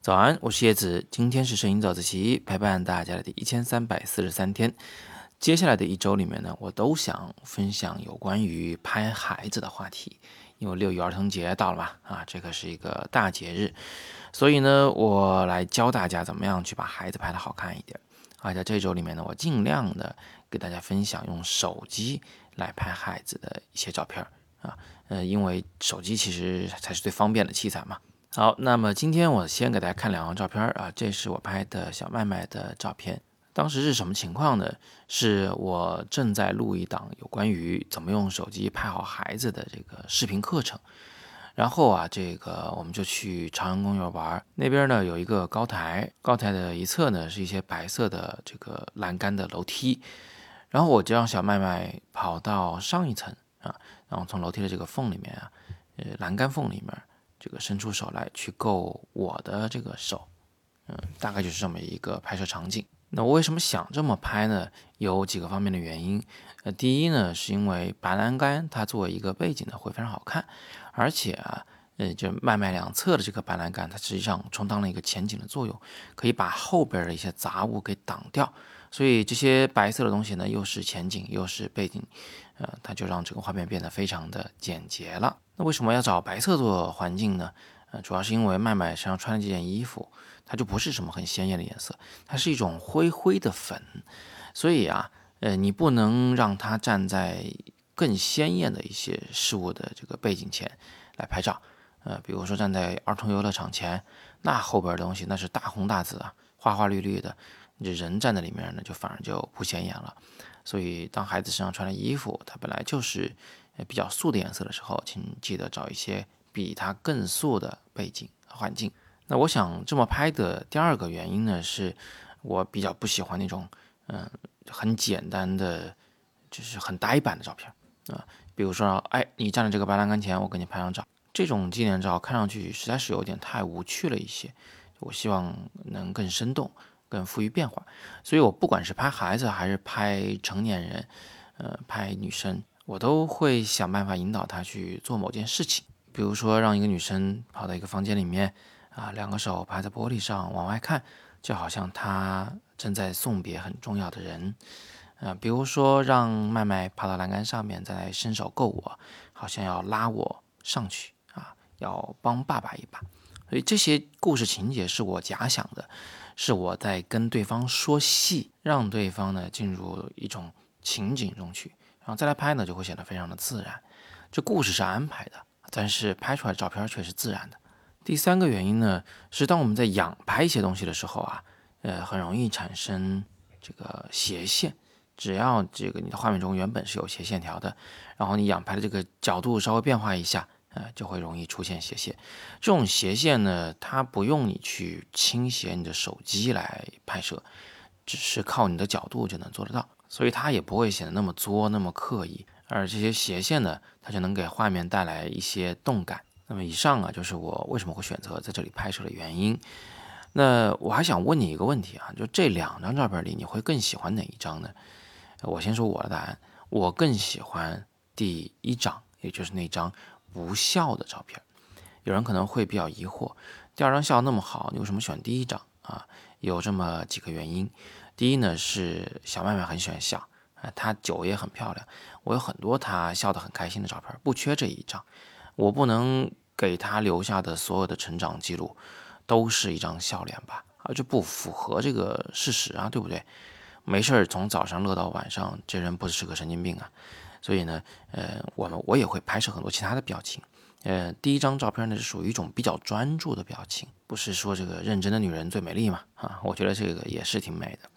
早安，我是叶子，今天是摄影早自习陪伴大家的第一千三百四十三天。接下来的一周里面呢，我都想分享有关于拍孩子的话题，因为六一儿童节到了嘛，啊，这个是一个大节日，所以呢，我来教大家怎么样去把孩子拍的好看一点。啊，在这周里面呢，我尽量的给大家分享用手机来拍孩子的一些照片啊，呃，因为手机其实才是最方便的器材嘛。好，那么今天我先给大家看两张照片啊，这是我拍的小麦麦的照片。当时是什么情况呢？是我正在录一档有关于怎么用手机拍好孩子的这个视频课程。然后啊，这个我们就去朝阳公园玩，那边呢有一个高台，高台的一侧呢是一些白色的这个栏杆的楼梯。然后我就让小麦麦跑到上一层啊，然后从楼梯的这个缝里面啊，呃，栏杆缝里面。这个伸出手来去够我的这个手，嗯，大概就是这么一个拍摄场景。那我为什么想这么拍呢？有几个方面的原因。呃，第一呢，是因为白栏杆它作为一个背景呢会非常好看，而且啊，呃，就麦麦两侧的这个白栏杆，它实际上充当了一个前景的作用，可以把后边的一些杂物给挡掉。所以这些白色的东西呢，又是前景又是背景，呃，它就让整个画面变得非常的简洁了。那为什么要找白色做环境呢？呃，主要是因为麦麦身上穿的这件衣服，它就不是什么很鲜艳的颜色，它是一种灰灰的粉，所以啊，呃，你不能让它站在更鲜艳的一些事物的这个背景前来拍照，呃，比如说站在儿童游乐场前，那后边的东西那是大红大紫啊，花花绿绿的。你这人站在里面呢，就反而就不显眼了。所以，当孩子身上穿的衣服，它本来就是比较素的颜色的时候，请记得找一些比它更素的背景环境。那我想这么拍的第二个原因呢，是我比较不喜欢那种嗯很简单的，就是很呆板的照片啊。比如说，哎，你站在这个白栏杆前，我给你拍张照，这种纪念照看上去实在是有点太无趣了一些。我希望能更生动。更富于变化，所以我不管是拍孩子还是拍成年人，呃，拍女生，我都会想办法引导她去做某件事情。比如说，让一个女生跑到一个房间里面，啊，两个手拍在玻璃上往外看，就好像她正在送别很重要的人。呃，比如说让麦麦爬到栏杆上面，再来伸手够我，好像要拉我上去，要帮爸爸一把。所以这些故事情节是我假想的。是我在跟对方说戏，让对方呢进入一种情景中去，然后再来拍呢，就会显得非常的自然。这故事是安排的，但是拍出来照片却是自然的。第三个原因呢，是当我们在仰拍一些东西的时候啊，呃，很容易产生这个斜线。只要这个你的画面中原本是有斜线条的，然后你仰拍的这个角度稍微变化一下。呃，就会容易出现斜线。这种斜线呢，它不用你去倾斜你的手机来拍摄，只是靠你的角度就能做得到，所以它也不会显得那么作、那么刻意。而这些斜线呢，它就能给画面带来一些动感。那么以上啊，就是我为什么会选择在这里拍摄的原因。那我还想问你一个问题啊，就这两张照片里，你会更喜欢哪一张呢？我先说我的答案，我更喜欢第一张，也就是那张。不笑的照片，有人可能会比较疑惑，第二张笑那么好，你为什么选第一张啊？有这么几个原因。第一呢是小妹妹很喜欢笑，啊，她酒也很漂亮，我有很多她笑得很开心的照片，不缺这一张。我不能给她留下的所有的成长记录都是一张笑脸吧？啊，这不符合这个事实啊，对不对？没事儿从早上乐到晚上，这人不是个神经病啊。所以呢，呃，我们我也会拍摄很多其他的表情，呃，第一张照片呢是属于一种比较专注的表情，不是说这个认真的女人最美丽嘛，啊，我觉得这个也是挺美的。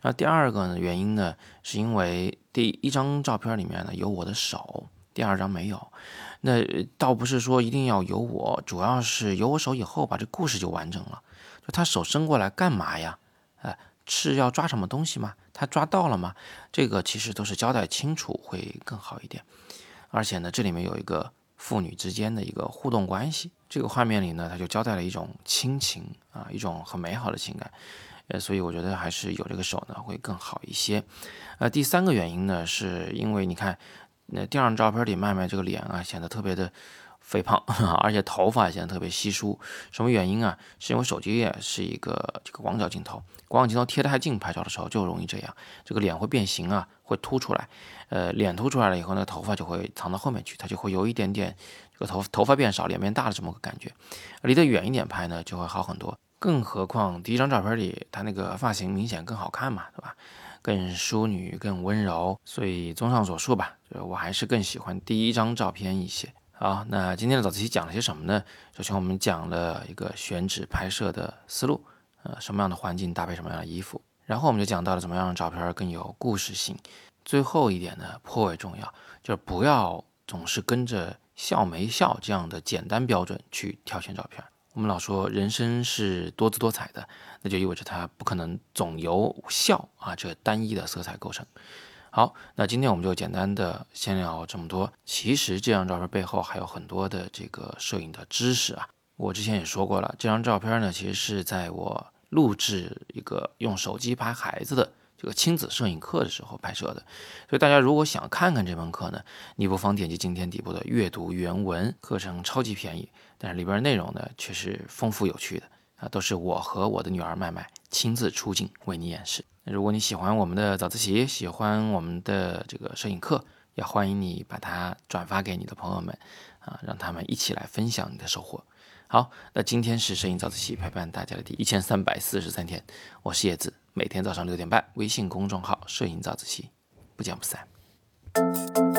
然后第二个呢原因呢，是因为第一张照片里面呢有我的手，第二张没有，那倒不是说一定要有我，主要是有我手以后，把这故事就完整了。就他手伸过来干嘛呀？是要抓什么东西吗？他抓到了吗？这个其实都是交代清楚会更好一点。而且呢，这里面有一个父女之间的一个互动关系，这个画面里呢，他就交代了一种亲情啊，一种很美好的情感。呃，所以我觉得还是有这个手呢会更好一些。呃，第三个原因呢，是因为你看，那第二张照片里麦麦这个脸啊，显得特别的肥胖，而且头发显得特别稀疏。什么原因啊？是因为手机也是一个这个广角镜头，广角镜头贴得太近，拍照的时候就容易这样，这个脸会变形啊，会凸出来。呃，脸凸出来了以后，那个头发就会藏到后面去，它就会有一点点这个头头发变少，脸变大的这么个感觉。离得远一点拍呢，就会好很多。更何况第一张照片里，他那个发型明显更好看嘛，对吧？更淑女，更温柔。所以综上所述吧，我还是更喜欢第一张照片一些。好，那今天的早自习讲了些什么呢？首先我们讲了一个选址拍摄的思路，呃，什么样的环境搭配什么样的衣服。然后我们就讲到了怎么样让照片更有故事性。最后一点呢，颇为重要，就是不要总是跟着笑没笑这样的简单标准去挑选照片。我们老说人生是多姿多彩的，那就意味着它不可能总由笑啊这单一的色彩构成。好，那今天我们就简单的先聊这么多。其实这张照片背后还有很多的这个摄影的知识啊。我之前也说过了，这张照片呢，其实是在我录制一个用手机拍孩子的这个亲子摄影课的时候拍摄的。所以大家如果想看看这门课呢，你不妨点击今天底部的阅读原文，课程超级便宜，但是里边内容呢却是丰富有趣的啊，都是我和我的女儿麦麦亲自出镜为你演示。如果你喜欢我们的早自习，喜欢我们的这个摄影课，也欢迎你把它转发给你的朋友们，啊，让他们一起来分享你的收获。好，那今天是摄影早自习陪伴大家的第一千三百四十三天，我是叶子，每天早上六点半，微信公众号“摄影早自习”，不见不散。